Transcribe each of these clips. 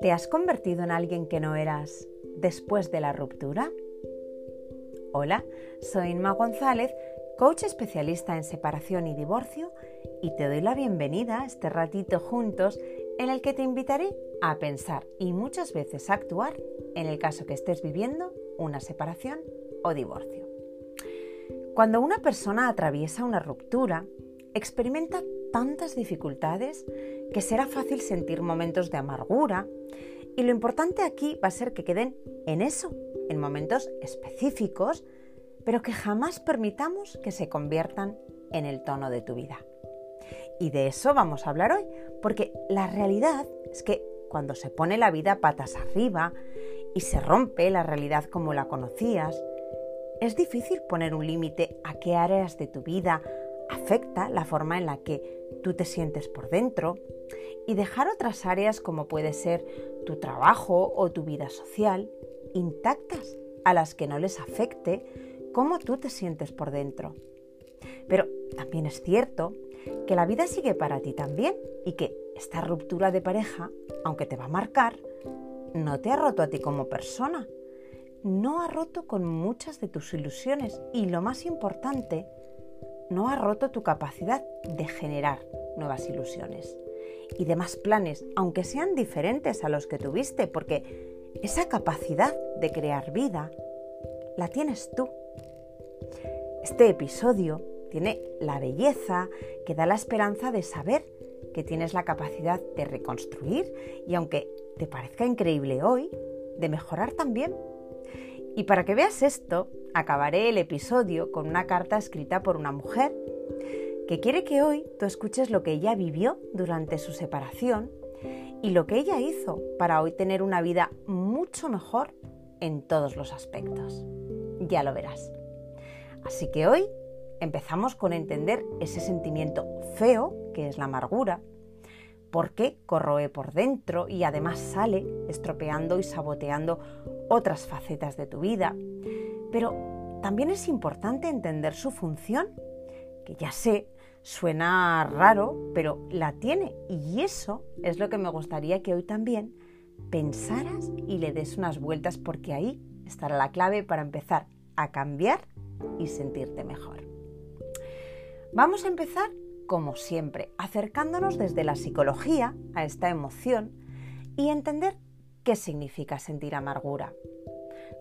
¿Te has convertido en alguien que no eras después de la ruptura? Hola, soy Inma González, coach especialista en separación y divorcio, y te doy la bienvenida a este ratito juntos en el que te invitaré a pensar y muchas veces a actuar en el caso que estés viviendo una separación o divorcio. Cuando una persona atraviesa una ruptura, experimenta tantas dificultades que será fácil sentir momentos de amargura y lo importante aquí va a ser que queden en eso, en momentos específicos, pero que jamás permitamos que se conviertan en el tono de tu vida. Y de eso vamos a hablar hoy, porque la realidad es que cuando se pone la vida patas arriba y se rompe la realidad como la conocías, es difícil poner un límite a qué áreas de tu vida afecta la forma en la que tú te sientes por dentro y dejar otras áreas como puede ser tu trabajo o tu vida social intactas a las que no les afecte cómo tú te sientes por dentro. Pero también es cierto que la vida sigue para ti también y que esta ruptura de pareja, aunque te va a marcar, no te ha roto a ti como persona, no ha roto con muchas de tus ilusiones y lo más importante, no ha roto tu capacidad de generar nuevas ilusiones y demás planes, aunque sean diferentes a los que tuviste, porque esa capacidad de crear vida la tienes tú. Este episodio tiene la belleza que da la esperanza de saber que tienes la capacidad de reconstruir y aunque te parezca increíble hoy, de mejorar también. Y para que veas esto, acabaré el episodio con una carta escrita por una mujer que quiere que hoy tú escuches lo que ella vivió durante su separación y lo que ella hizo para hoy tener una vida mucho mejor en todos los aspectos. Ya lo verás. Así que hoy empezamos con entender ese sentimiento feo que es la amargura, por qué corroe por dentro y además sale estropeando y saboteando otras facetas de tu vida. Pero también es importante entender su función, que ya sé, suena raro, pero la tiene. Y eso es lo que me gustaría que hoy también pensaras y le des unas vueltas porque ahí estará la clave para empezar a cambiar y sentirte mejor. Vamos a empezar, como siempre, acercándonos desde la psicología a esta emoción y entender qué significa sentir amargura,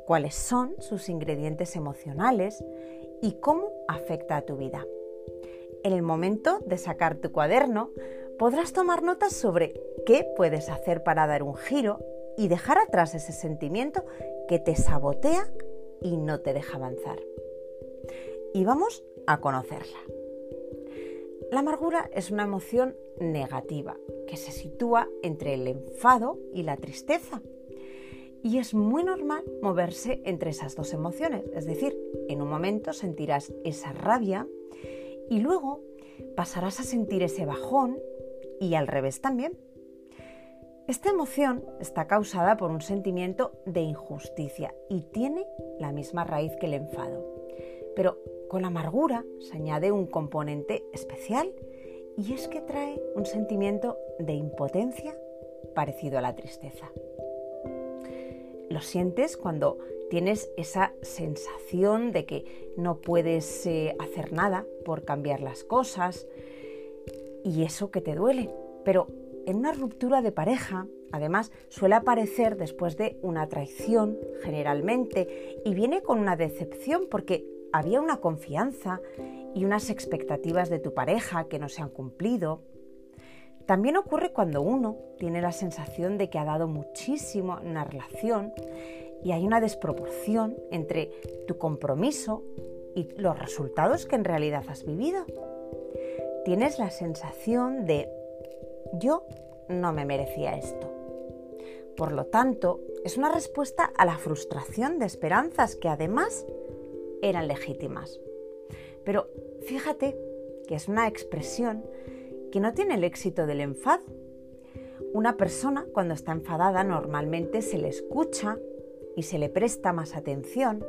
cuáles son sus ingredientes emocionales y cómo afecta a tu vida. En el momento de sacar tu cuaderno, podrás tomar notas sobre qué puedes hacer para dar un giro y dejar atrás ese sentimiento que te sabotea y no te deja avanzar. Y vamos a conocerla. La amargura es una emoción negativa que se sitúa entre el enfado y la tristeza. Y es muy normal moverse entre esas dos emociones. Es decir, en un momento sentirás esa rabia y luego pasarás a sentir ese bajón y al revés también. Esta emoción está causada por un sentimiento de injusticia y tiene la misma raíz que el enfado. Pero con la amargura se añade un componente especial y es que trae un sentimiento de impotencia parecido a la tristeza. Lo sientes cuando tienes esa sensación de que no puedes eh, hacer nada por cambiar las cosas y eso que te duele. Pero en una ruptura de pareja, además, suele aparecer después de una traición generalmente y viene con una decepción porque había una confianza y unas expectativas de tu pareja que no se han cumplido. También ocurre cuando uno tiene la sensación de que ha dado muchísimo en una relación y hay una desproporción entre tu compromiso y los resultados que en realidad has vivido. Tienes la sensación de yo no me merecía esto. Por lo tanto, es una respuesta a la frustración de esperanzas que además eran legítimas. Pero fíjate que es una expresión que no tiene el éxito del enfado. Una persona cuando está enfadada normalmente se le escucha y se le presta más atención.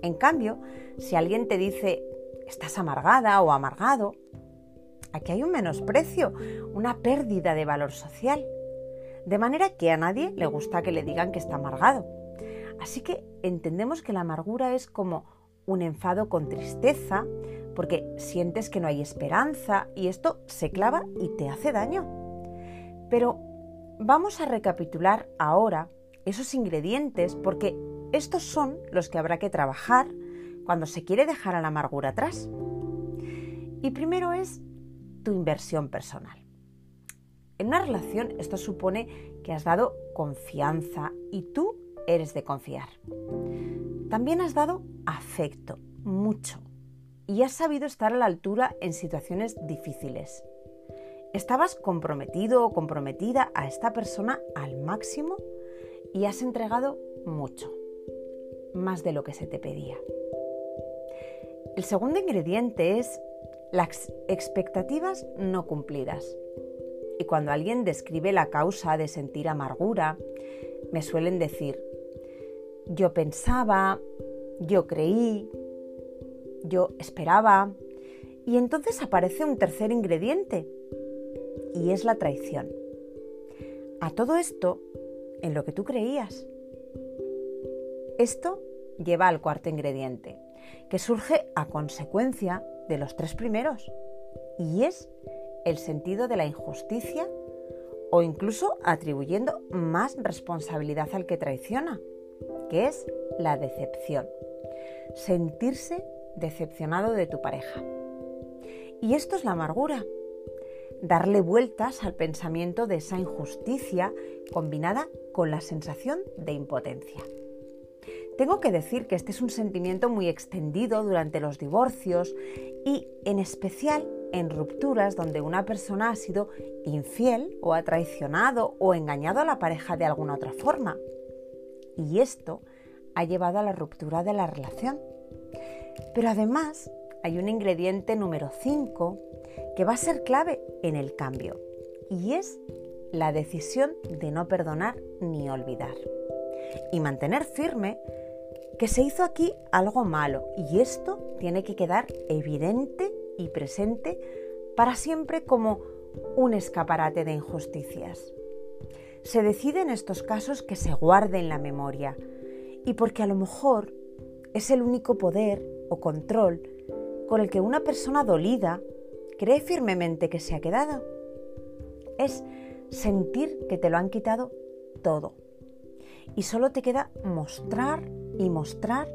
En cambio, si alguien te dice estás amargada o amargado, Aquí hay un menosprecio, una pérdida de valor social. De manera que a nadie le gusta que le digan que está amargado. Así que entendemos que la amargura es como un enfado con tristeza, porque sientes que no hay esperanza y esto se clava y te hace daño. Pero vamos a recapitular ahora esos ingredientes porque estos son los que habrá que trabajar cuando se quiere dejar a la amargura atrás. Y primero es tu inversión personal. En una relación esto supone que has dado confianza y tú eres de confiar. También has dado afecto, mucho, y has sabido estar a la altura en situaciones difíciles. Estabas comprometido o comprometida a esta persona al máximo y has entregado mucho, más de lo que se te pedía. El segundo ingrediente es las expectativas no cumplidas. Y cuando alguien describe la causa de sentir amargura, me suelen decir, yo pensaba, yo creí, yo esperaba, y entonces aparece un tercer ingrediente, y es la traición. A todo esto, en lo que tú creías. Esto lleva al cuarto ingrediente, que surge a consecuencia de los tres primeros, y es el sentido de la injusticia o incluso atribuyendo más responsabilidad al que traiciona, que es la decepción. Sentirse decepcionado de tu pareja. Y esto es la amargura. Darle vueltas al pensamiento de esa injusticia combinada con la sensación de impotencia. Tengo que decir que este es un sentimiento muy extendido durante los divorcios y en especial en rupturas donde una persona ha sido infiel o ha traicionado o engañado a la pareja de alguna otra forma. Y esto ha llevado a la ruptura de la relación. Pero además hay un ingrediente número 5 que va a ser clave en el cambio y es la decisión de no perdonar ni olvidar y mantener firme que se hizo aquí algo malo y esto tiene que quedar evidente y presente para siempre como un escaparate de injusticias. Se decide en estos casos que se guarde en la memoria y porque a lo mejor es el único poder o control con el que una persona dolida cree firmemente que se ha quedado. Es sentir que te lo han quitado todo y solo te queda mostrar y mostrar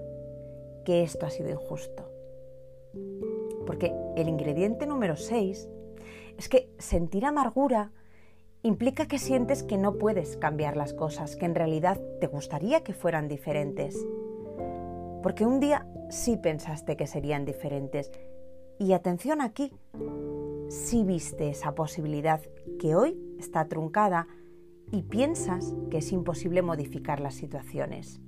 que esto ha sido injusto. Porque el ingrediente número 6 es que sentir amargura implica que sientes que no puedes cambiar las cosas, que en realidad te gustaría que fueran diferentes. Porque un día sí pensaste que serían diferentes. Y atención aquí, sí viste esa posibilidad que hoy está truncada y piensas que es imposible modificar las situaciones.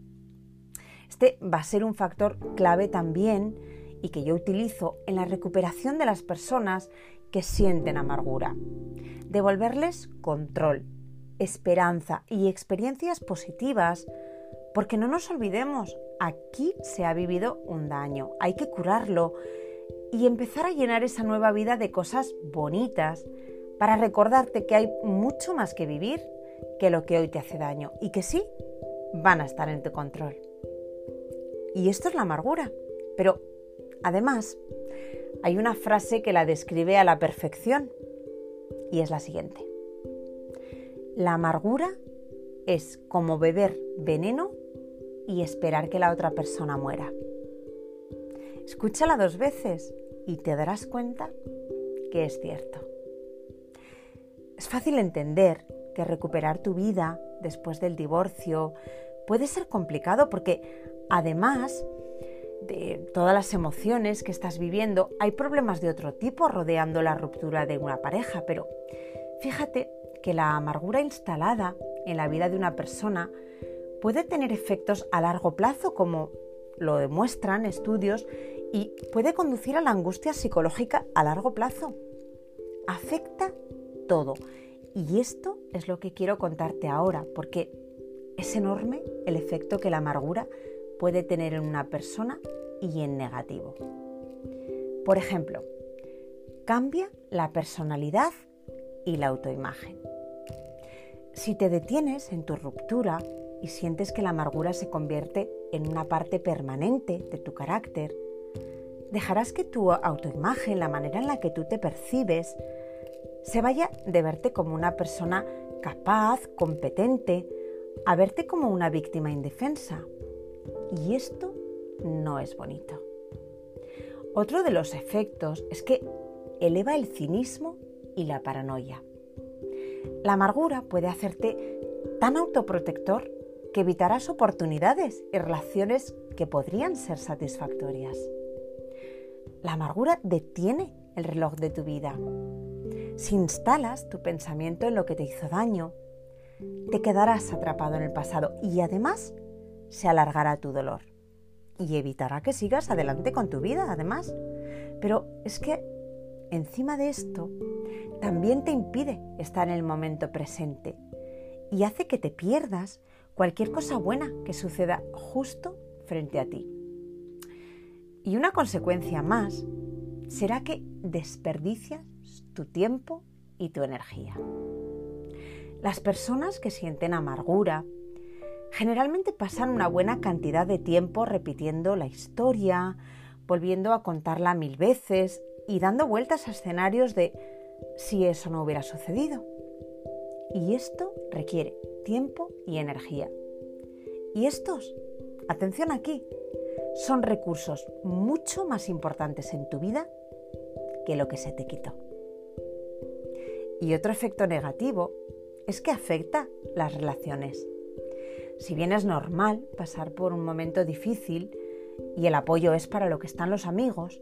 Este va a ser un factor clave también y que yo utilizo en la recuperación de las personas que sienten amargura. Devolverles control, esperanza y experiencias positivas, porque no nos olvidemos, aquí se ha vivido un daño, hay que curarlo y empezar a llenar esa nueva vida de cosas bonitas para recordarte que hay mucho más que vivir que lo que hoy te hace daño y que sí, van a estar en tu control. Y esto es la amargura. Pero además, hay una frase que la describe a la perfección y es la siguiente. La amargura es como beber veneno y esperar que la otra persona muera. Escúchala dos veces y te darás cuenta que es cierto. Es fácil entender que recuperar tu vida después del divorcio puede ser complicado porque Además de todas las emociones que estás viviendo, hay problemas de otro tipo rodeando la ruptura de una pareja, pero fíjate que la amargura instalada en la vida de una persona puede tener efectos a largo plazo, como lo demuestran estudios, y puede conducir a la angustia psicológica a largo plazo. Afecta todo. Y esto es lo que quiero contarte ahora, porque es enorme el efecto que la amargura puede tener en una persona y en negativo. Por ejemplo, cambia la personalidad y la autoimagen. Si te detienes en tu ruptura y sientes que la amargura se convierte en una parte permanente de tu carácter, dejarás que tu autoimagen, la manera en la que tú te percibes, se vaya de verte como una persona capaz, competente, a verte como una víctima indefensa. Y esto no es bonito. Otro de los efectos es que eleva el cinismo y la paranoia. La amargura puede hacerte tan autoprotector que evitarás oportunidades y relaciones que podrían ser satisfactorias. La amargura detiene el reloj de tu vida. Si instalas tu pensamiento en lo que te hizo daño, te quedarás atrapado en el pasado y además se alargará tu dolor y evitará que sigas adelante con tu vida, además. Pero es que encima de esto, también te impide estar en el momento presente y hace que te pierdas cualquier cosa buena que suceda justo frente a ti. Y una consecuencia más será que desperdicias tu tiempo y tu energía. Las personas que sienten amargura generalmente pasan una buena cantidad de tiempo repitiendo la historia, volviendo a contarla mil veces y dando vueltas a escenarios de si eso no hubiera sucedido. Y esto requiere tiempo y energía. Y estos, atención aquí, son recursos mucho más importantes en tu vida que lo que se te quitó. Y otro efecto negativo es que afecta las relaciones. Si bien es normal pasar por un momento difícil y el apoyo es para lo que están los amigos,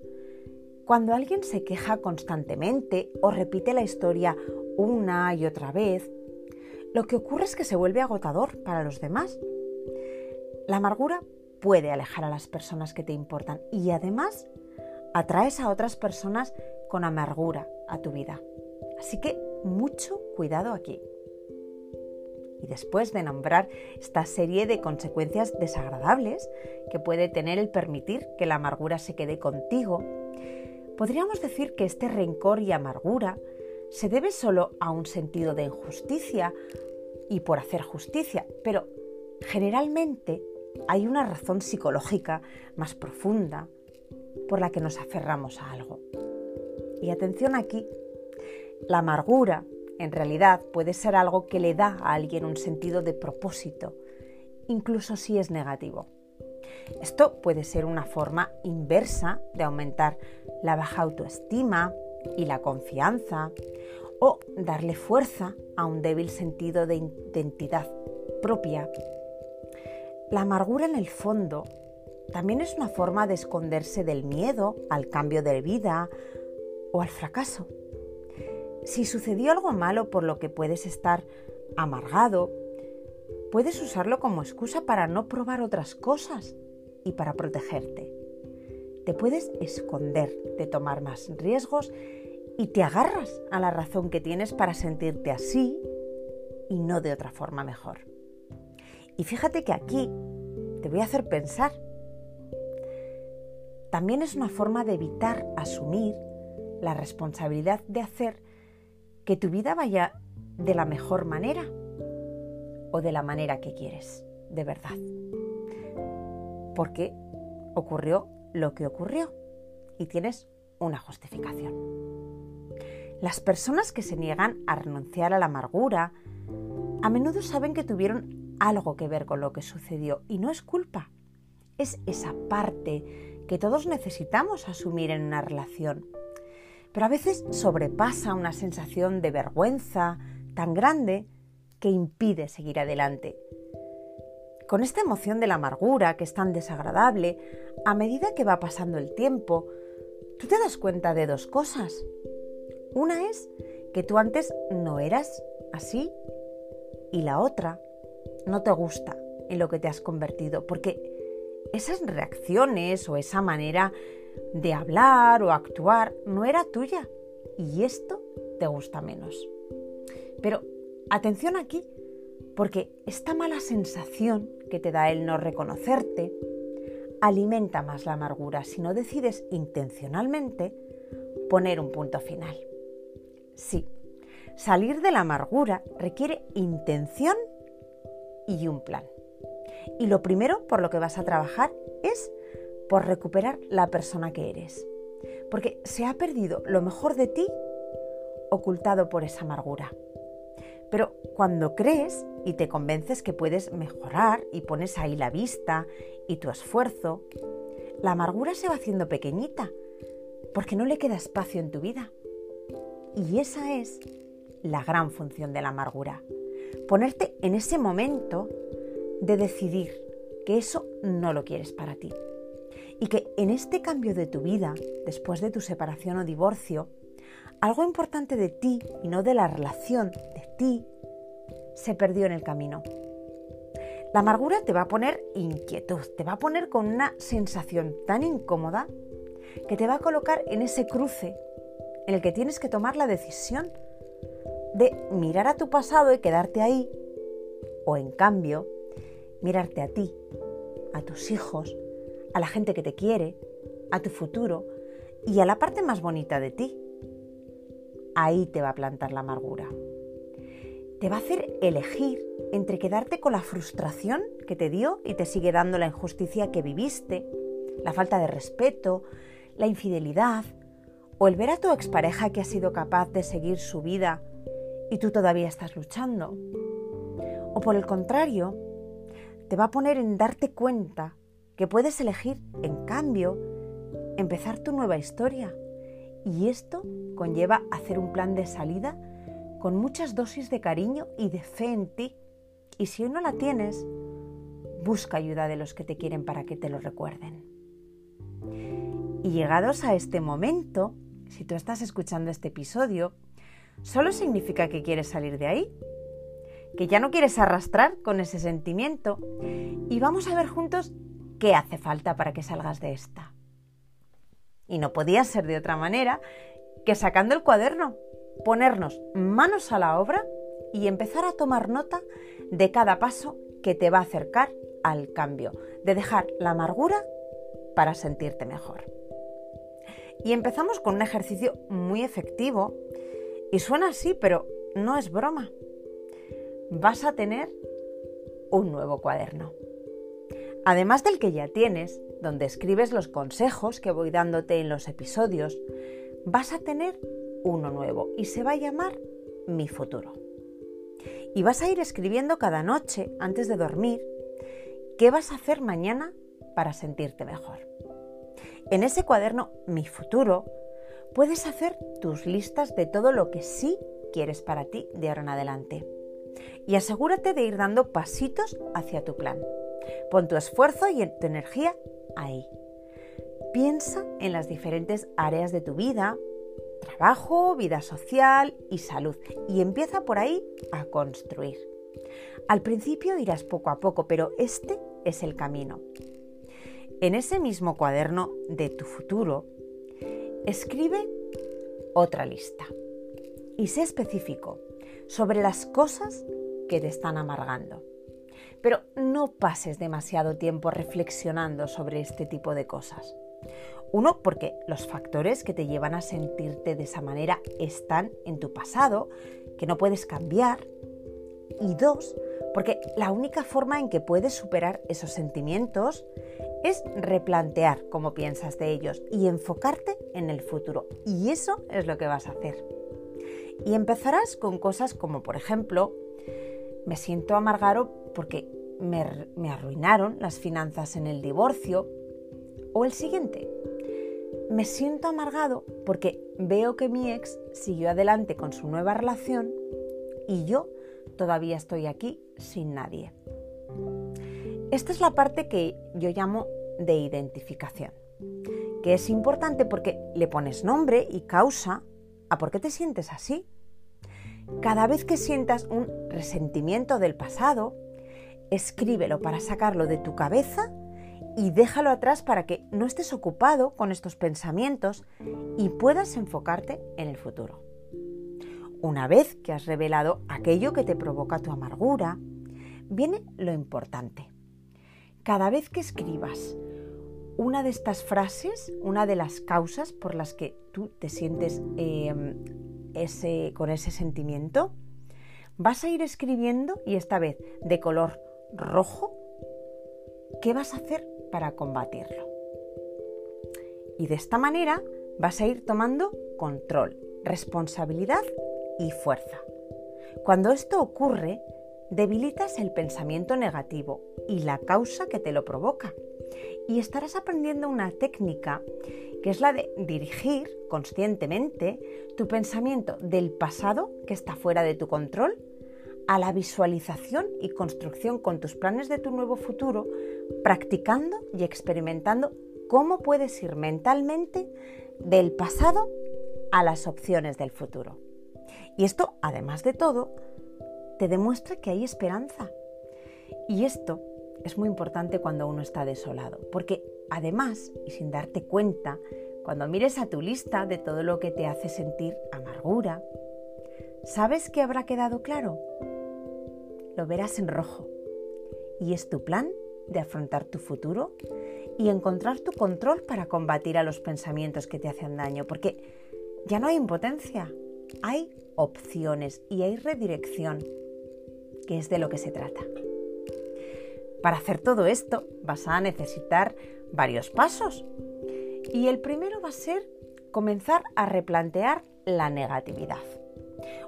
cuando alguien se queja constantemente o repite la historia una y otra vez, lo que ocurre es que se vuelve agotador para los demás. La amargura puede alejar a las personas que te importan y además atraes a otras personas con amargura a tu vida. Así que mucho cuidado aquí. Y después de nombrar esta serie de consecuencias desagradables que puede tener el permitir que la amargura se quede contigo, podríamos decir que este rencor y amargura se debe solo a un sentido de injusticia y por hacer justicia, pero generalmente hay una razón psicológica más profunda por la que nos aferramos a algo. Y atención aquí, la amargura en realidad puede ser algo que le da a alguien un sentido de propósito, incluso si es negativo. Esto puede ser una forma inversa de aumentar la baja autoestima y la confianza o darle fuerza a un débil sentido de identidad propia la amargura en el fondo también es una forma de esconderse del miedo al cambio de vida o al fracaso. Si sucedió algo malo por lo que puedes estar amargado, puedes usarlo como excusa para no probar otras cosas y para protegerte. Te puedes esconder de tomar más riesgos y te agarras a la razón que tienes para sentirte así y no de otra forma mejor. Y fíjate que aquí te voy a hacer pensar. También es una forma de evitar asumir la responsabilidad de hacer que tu vida vaya de la mejor manera o de la manera que quieres, de verdad. Porque ocurrió lo que ocurrió y tienes una justificación. Las personas que se niegan a renunciar a la amargura a menudo saben que tuvieron algo que ver con lo que sucedió y no es culpa. Es esa parte que todos necesitamos asumir en una relación. Pero a veces sobrepasa una sensación de vergüenza tan grande que impide seguir adelante. Con esta emoción de la amargura que es tan desagradable, a medida que va pasando el tiempo, tú te das cuenta de dos cosas. Una es que tú antes no eras así y la otra no te gusta en lo que te has convertido, porque esas reacciones o esa manera de hablar o actuar no era tuya y esto te gusta menos. Pero atención aquí, porque esta mala sensación que te da el no reconocerte alimenta más la amargura si no decides intencionalmente poner un punto final. Sí, salir de la amargura requiere intención y un plan. Y lo primero por lo que vas a trabajar es por recuperar la persona que eres. Porque se ha perdido lo mejor de ti ocultado por esa amargura. Pero cuando crees y te convences que puedes mejorar y pones ahí la vista y tu esfuerzo, la amargura se va haciendo pequeñita porque no le queda espacio en tu vida. Y esa es la gran función de la amargura. Ponerte en ese momento de decidir que eso no lo quieres para ti. Y que en este cambio de tu vida, después de tu separación o divorcio, algo importante de ti y no de la relación de ti se perdió en el camino. La amargura te va a poner inquietud, te va a poner con una sensación tan incómoda que te va a colocar en ese cruce en el que tienes que tomar la decisión de mirar a tu pasado y quedarte ahí, o en cambio, mirarte a ti, a tus hijos, a la gente que te quiere, a tu futuro y a la parte más bonita de ti. Ahí te va a plantar la amargura. Te va a hacer elegir entre quedarte con la frustración que te dio y te sigue dando la injusticia que viviste, la falta de respeto, la infidelidad, o el ver a tu expareja que ha sido capaz de seguir su vida y tú todavía estás luchando. O por el contrario, te va a poner en darte cuenta que puedes elegir, en cambio, empezar tu nueva historia. Y esto conlleva hacer un plan de salida con muchas dosis de cariño y de fe en ti. Y si hoy no la tienes, busca ayuda de los que te quieren para que te lo recuerden. Y llegados a este momento, si tú estás escuchando este episodio, solo significa que quieres salir de ahí, que ya no quieres arrastrar con ese sentimiento y vamos a ver juntos qué hace falta para que salgas de esta. Y no podía ser de otra manera que sacando el cuaderno, ponernos manos a la obra y empezar a tomar nota de cada paso que te va a acercar al cambio, de dejar la amargura para sentirte mejor. Y empezamos con un ejercicio muy efectivo y suena así, pero no es broma. Vas a tener un nuevo cuaderno. Además del que ya tienes, donde escribes los consejos que voy dándote en los episodios, vas a tener uno nuevo y se va a llamar Mi futuro. Y vas a ir escribiendo cada noche antes de dormir qué vas a hacer mañana para sentirte mejor. En ese cuaderno Mi futuro puedes hacer tus listas de todo lo que sí quieres para ti de ahora en adelante. Y asegúrate de ir dando pasitos hacia tu plan. Pon tu esfuerzo y tu energía ahí. Piensa en las diferentes áreas de tu vida, trabajo, vida social y salud. Y empieza por ahí a construir. Al principio irás poco a poco, pero este es el camino. En ese mismo cuaderno de tu futuro, escribe otra lista y sé específico sobre las cosas que te están amargando. Pero no pases demasiado tiempo reflexionando sobre este tipo de cosas. Uno, porque los factores que te llevan a sentirte de esa manera están en tu pasado, que no puedes cambiar. Y dos, porque la única forma en que puedes superar esos sentimientos es replantear cómo piensas de ellos y enfocarte en el futuro. Y eso es lo que vas a hacer. Y empezarás con cosas como, por ejemplo, me siento amargado porque me, me arruinaron las finanzas en el divorcio. O el siguiente, me siento amargado porque veo que mi ex siguió adelante con su nueva relación y yo todavía estoy aquí sin nadie. Esta es la parte que yo llamo de identificación, que es importante porque le pones nombre y causa a por qué te sientes así. Cada vez que sientas un resentimiento del pasado, escríbelo para sacarlo de tu cabeza y déjalo atrás para que no estés ocupado con estos pensamientos y puedas enfocarte en el futuro. Una vez que has revelado aquello que te provoca tu amargura, viene lo importante. Cada vez que escribas una de estas frases, una de las causas por las que tú te sientes em, ese, con ese sentimiento, vas a ir escribiendo y esta vez de color rojo, ¿qué vas a hacer para combatirlo? Y de esta manera vas a ir tomando control, responsabilidad y fuerza. Cuando esto ocurre, debilitas el pensamiento negativo y la causa que te lo provoca. Y estarás aprendiendo una técnica que es la de dirigir conscientemente tu pensamiento del pasado que está fuera de tu control a la visualización y construcción con tus planes de tu nuevo futuro, practicando y experimentando cómo puedes ir mentalmente del pasado a las opciones del futuro. Y esto, además de todo, te demuestra que hay esperanza. Y esto es muy importante cuando uno está desolado, porque además, y sin darte cuenta, cuando mires a tu lista de todo lo que te hace sentir amargura, ¿sabes qué habrá quedado claro? Lo verás en rojo. Y es tu plan de afrontar tu futuro y encontrar tu control para combatir a los pensamientos que te hacen daño, porque ya no hay impotencia, hay opciones y hay redirección, que es de lo que se trata. Para hacer todo esto vas a necesitar varios pasos. Y el primero va a ser comenzar a replantear la negatividad.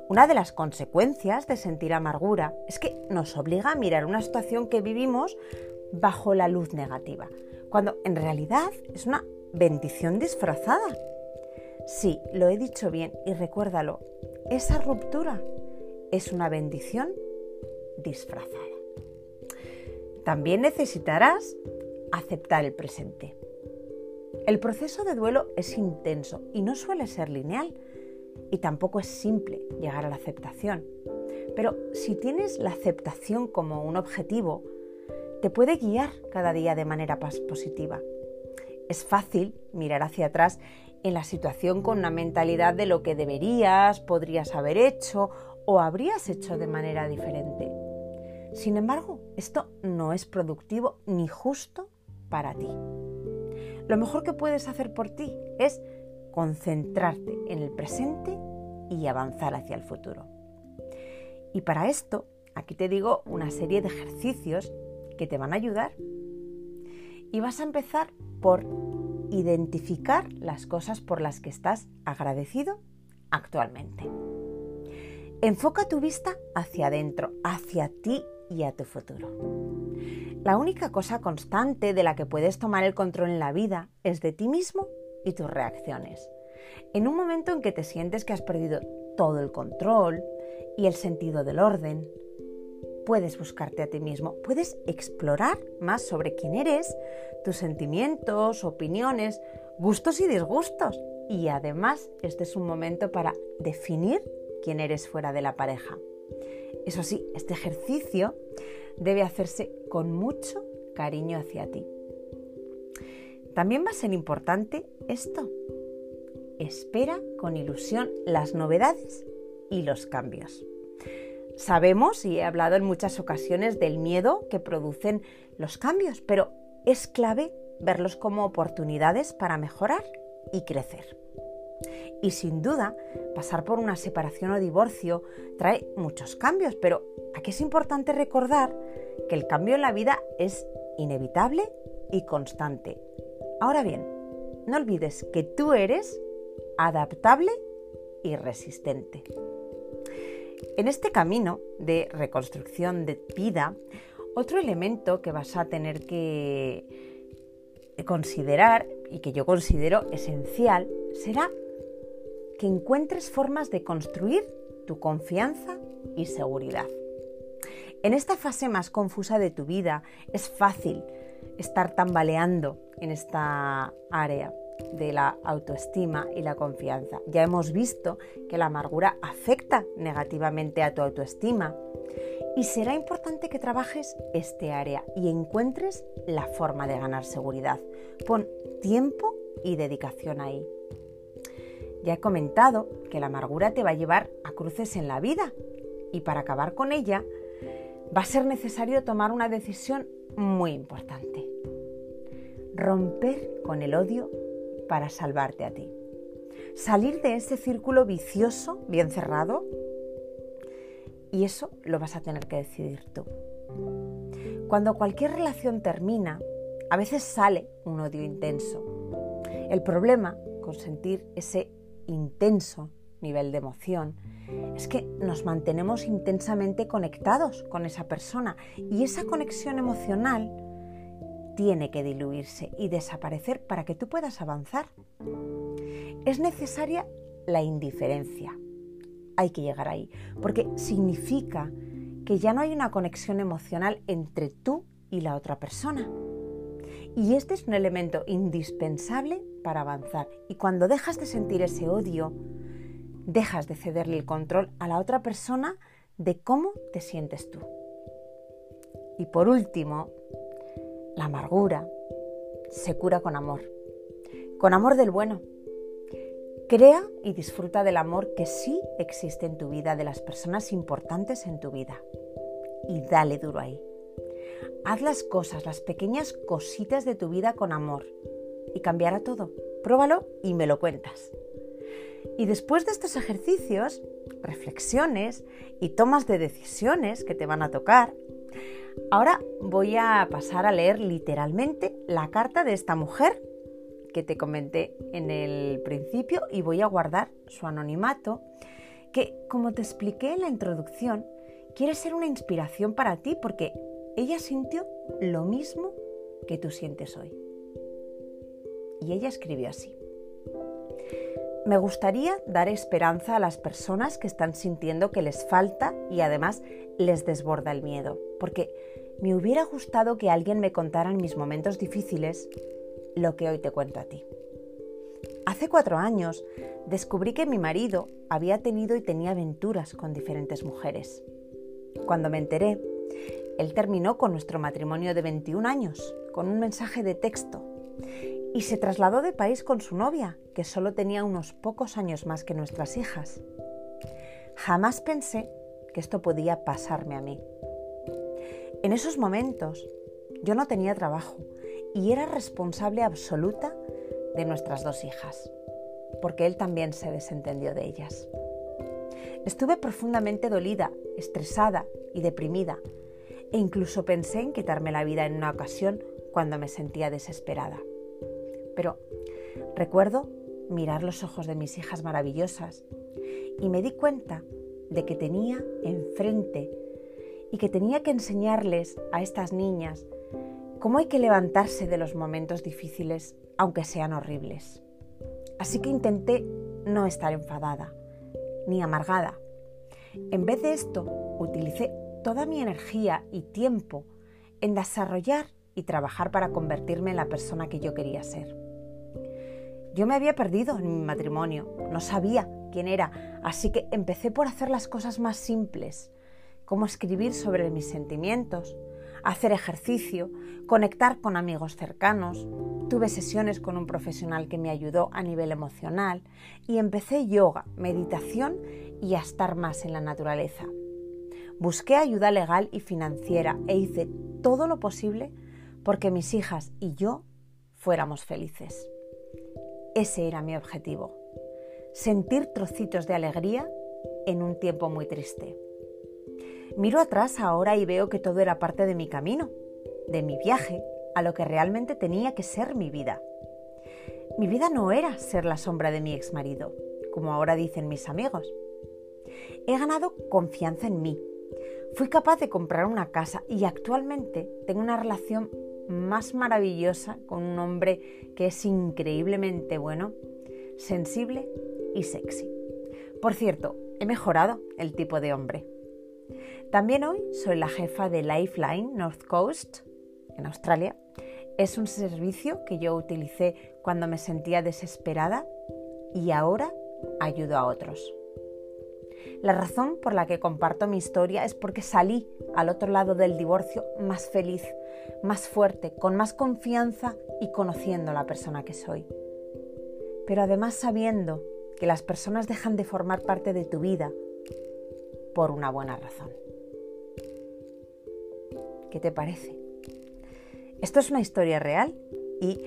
Una de las consecuencias de sentir amargura es que nos obliga a mirar una situación que vivimos bajo la luz negativa, cuando en realidad es una bendición disfrazada. Sí, lo he dicho bien y recuérdalo, esa ruptura es una bendición disfrazada. También necesitarás aceptar el presente. El proceso de duelo es intenso y no suele ser lineal y tampoco es simple llegar a la aceptación. Pero si tienes la aceptación como un objetivo, te puede guiar cada día de manera positiva. Es fácil mirar hacia atrás en la situación con una mentalidad de lo que deberías, podrías haber hecho o habrías hecho de manera diferente. Sin embargo, esto no es productivo ni justo para ti. Lo mejor que puedes hacer por ti es concentrarte en el presente y avanzar hacia el futuro. Y para esto, aquí te digo una serie de ejercicios que te van a ayudar. Y vas a empezar por identificar las cosas por las que estás agradecido actualmente. Enfoca tu vista hacia adentro, hacia ti y a tu futuro. La única cosa constante de la que puedes tomar el control en la vida es de ti mismo y tus reacciones. En un momento en que te sientes que has perdido todo el control y el sentido del orden, puedes buscarte a ti mismo, puedes explorar más sobre quién eres, tus sentimientos, opiniones, gustos y disgustos. Y además, este es un momento para definir quién eres fuera de la pareja. Eso sí, este ejercicio debe hacerse con mucho cariño hacia ti. También va a ser importante esto. Espera con ilusión las novedades y los cambios. Sabemos, y he hablado en muchas ocasiones, del miedo que producen los cambios, pero es clave verlos como oportunidades para mejorar y crecer. Y sin duda, pasar por una separación o divorcio trae muchos cambios, pero aquí es importante recordar que el cambio en la vida es inevitable y constante. Ahora bien, no olvides que tú eres adaptable y resistente. En este camino de reconstrucción de vida, otro elemento que vas a tener que considerar y que yo considero esencial será que encuentres formas de construir tu confianza y seguridad. En esta fase más confusa de tu vida es fácil estar tambaleando en esta área de la autoestima y la confianza. Ya hemos visto que la amargura afecta negativamente a tu autoestima y será importante que trabajes este área y encuentres la forma de ganar seguridad. Pon tiempo y dedicación ahí. Ya he comentado que la amargura te va a llevar a cruces en la vida y para acabar con ella va a ser necesario tomar una decisión muy importante romper con el odio para salvarte a ti. Salir de ese círculo vicioso, bien cerrado, y eso lo vas a tener que decidir tú. Cuando cualquier relación termina, a veces sale un odio intenso. El problema con sentir ese intenso nivel de emoción es que nos mantenemos intensamente conectados con esa persona y esa conexión emocional tiene que diluirse y desaparecer para que tú puedas avanzar. Es necesaria la indiferencia. Hay que llegar ahí, porque significa que ya no hay una conexión emocional entre tú y la otra persona. Y este es un elemento indispensable para avanzar. Y cuando dejas de sentir ese odio, dejas de cederle el control a la otra persona de cómo te sientes tú. Y por último, la amargura se cura con amor, con amor del bueno. Crea y disfruta del amor que sí existe en tu vida, de las personas importantes en tu vida. Y dale duro ahí. Haz las cosas, las pequeñas cositas de tu vida con amor y cambiará todo. Pruébalo y me lo cuentas. Y después de estos ejercicios, reflexiones y tomas de decisiones que te van a tocar, ahora voy a pasar a leer literalmente la carta de esta mujer que te comenté en el principio y voy a guardar su anonimato, que como te expliqué en la introducción, quiere ser una inspiración para ti porque ella sintió lo mismo que tú sientes hoy. Y ella escribió así. Me gustaría dar esperanza a las personas que están sintiendo que les falta y además les desborda el miedo, porque me hubiera gustado que alguien me contara en mis momentos difíciles lo que hoy te cuento a ti. Hace cuatro años descubrí que mi marido había tenido y tenía aventuras con diferentes mujeres. Cuando me enteré, él terminó con nuestro matrimonio de 21 años con un mensaje de texto y se trasladó de país con su novia, que solo tenía unos pocos años más que nuestras hijas. Jamás pensé que esto podía pasarme a mí. En esos momentos yo no tenía trabajo y era responsable absoluta de nuestras dos hijas, porque él también se desentendió de ellas. Estuve profundamente dolida, estresada y deprimida, e incluso pensé en quitarme la vida en una ocasión cuando me sentía desesperada. Pero recuerdo mirar los ojos de mis hijas maravillosas y me di cuenta de que tenía enfrente y que tenía que enseñarles a estas niñas cómo hay que levantarse de los momentos difíciles, aunque sean horribles. Así que intenté no estar enfadada ni amargada. En vez de esto, utilicé toda mi energía y tiempo en desarrollar y trabajar para convertirme en la persona que yo quería ser. Yo me había perdido en mi matrimonio, no sabía quién era, así que empecé por hacer las cosas más simples, como escribir sobre mis sentimientos, hacer ejercicio, conectar con amigos cercanos, tuve sesiones con un profesional que me ayudó a nivel emocional y empecé yoga, meditación y a estar más en la naturaleza. Busqué ayuda legal y financiera e hice todo lo posible porque mis hijas y yo fuéramos felices. Ese era mi objetivo, sentir trocitos de alegría en un tiempo muy triste. Miro atrás ahora y veo que todo era parte de mi camino, de mi viaje, a lo que realmente tenía que ser mi vida. Mi vida no era ser la sombra de mi exmarido, como ahora dicen mis amigos. He ganado confianza en mí. Fui capaz de comprar una casa y actualmente tengo una relación más maravillosa con un hombre que es increíblemente bueno, sensible y sexy. Por cierto, he mejorado el tipo de hombre. También hoy soy la jefa de Lifeline North Coast, en Australia. Es un servicio que yo utilicé cuando me sentía desesperada y ahora ayudo a otros. La razón por la que comparto mi historia es porque salí al otro lado del divorcio más feliz, más fuerte, con más confianza y conociendo la persona que soy. Pero además sabiendo que las personas dejan de formar parte de tu vida por una buena razón. ¿Qué te parece? Esto es una historia real Y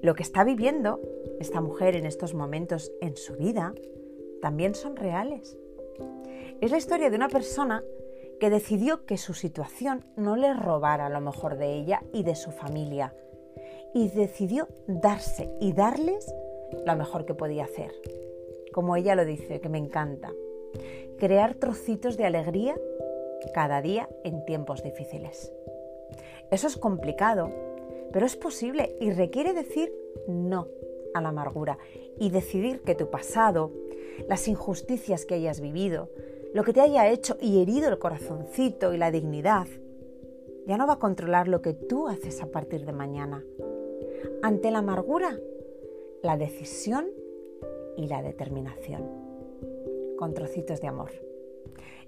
lo que está viviendo esta mujer en estos momentos en su vida también son reales. Es la historia de una persona que decidió que su situación no le robara lo mejor de ella y de su familia. Y decidió darse y darles lo mejor que podía hacer. Como ella lo dice, que me encanta. Crear trocitos de alegría cada día en tiempos difíciles. Eso es complicado, pero es posible y requiere decir no a la amargura y decidir que tu pasado, las injusticias que hayas vivido, lo que te haya hecho y herido el corazoncito y la dignidad, ya no va a controlar lo que tú haces a partir de mañana. Ante la amargura, la decisión y la determinación. Con trocitos de amor.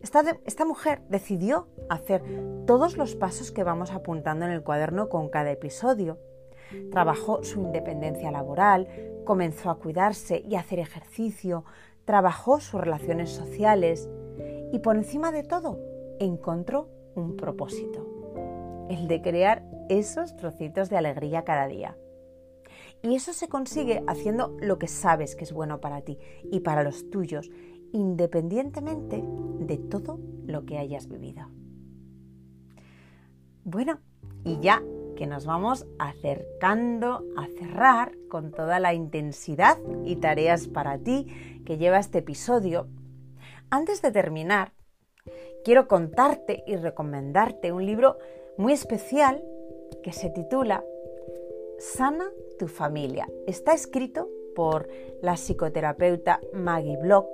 Esta, esta, mujer decidió hacer todos los pasos que vamos apuntando en el cuaderno con cada episodio. Trabajó su independencia laboral, comenzó a cuidarse y a hacer ejercicio, trabajó sus relaciones sociales, y por encima de todo encontró un propósito, el de crear esos trocitos de alegría cada día. Y eso se consigue haciendo lo que sabes que es bueno para ti y para los tuyos, independientemente de todo lo que hayas vivido. Bueno, y ya que nos vamos acercando a cerrar con toda la intensidad y tareas para ti que lleva este episodio, antes de terminar, quiero contarte y recomendarte un libro muy especial que se titula Sana tu familia. Está escrito por la psicoterapeuta Maggie Block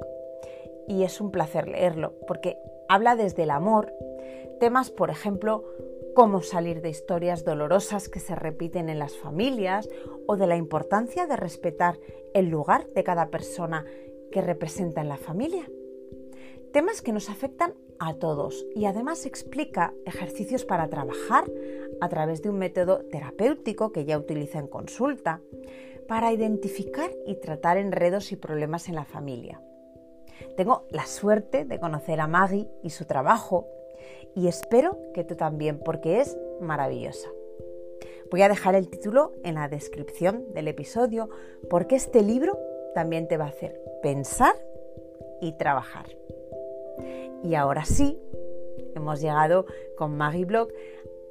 y es un placer leerlo porque habla desde el amor, temas por ejemplo cómo salir de historias dolorosas que se repiten en las familias o de la importancia de respetar el lugar de cada persona que representa en la familia. Temas que nos afectan a todos y además explica ejercicios para trabajar a través de un método terapéutico que ya utiliza en consulta para identificar y tratar enredos y problemas en la familia. Tengo la suerte de conocer a Maggie y su trabajo y espero que tú también porque es maravillosa. Voy a dejar el título en la descripción del episodio porque este libro también te va a hacer pensar y trabajar. Y ahora sí, hemos llegado con Maggie Blog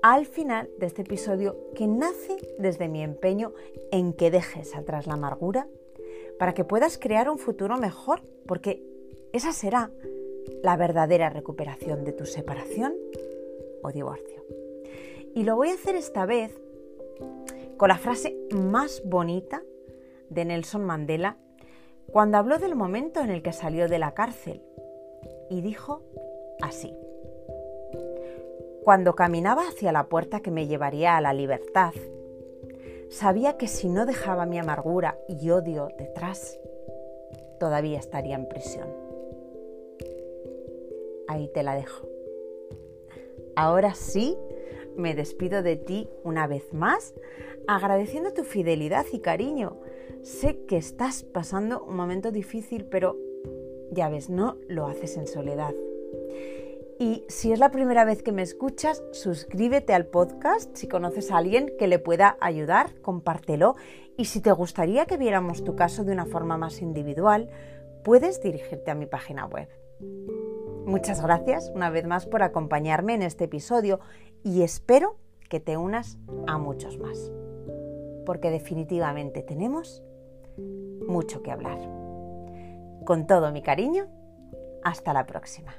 al final de este episodio que nace desde mi empeño en que dejes atrás la amargura para que puedas crear un futuro mejor, porque esa será la verdadera recuperación de tu separación o divorcio. Y lo voy a hacer esta vez con la frase más bonita de Nelson Mandela cuando habló del momento en el que salió de la cárcel y dijo así. Cuando caminaba hacia la puerta que me llevaría a la libertad, sabía que si no dejaba mi amargura y odio detrás, todavía estaría en prisión. Ahí te la dejo. Ahora sí, me despido de ti una vez más, agradeciendo tu fidelidad y cariño. Sé que estás pasando un momento difícil, pero ya ves, no lo haces en soledad. Y si es la primera vez que me escuchas, suscríbete al podcast. Si conoces a alguien que le pueda ayudar, compártelo. Y si te gustaría que viéramos tu caso de una forma más individual, puedes dirigirte a mi página web. Muchas gracias una vez más por acompañarme en este episodio y espero que te unas a muchos más. Porque definitivamente tenemos mucho que hablar. Con todo mi cariño, hasta la próxima.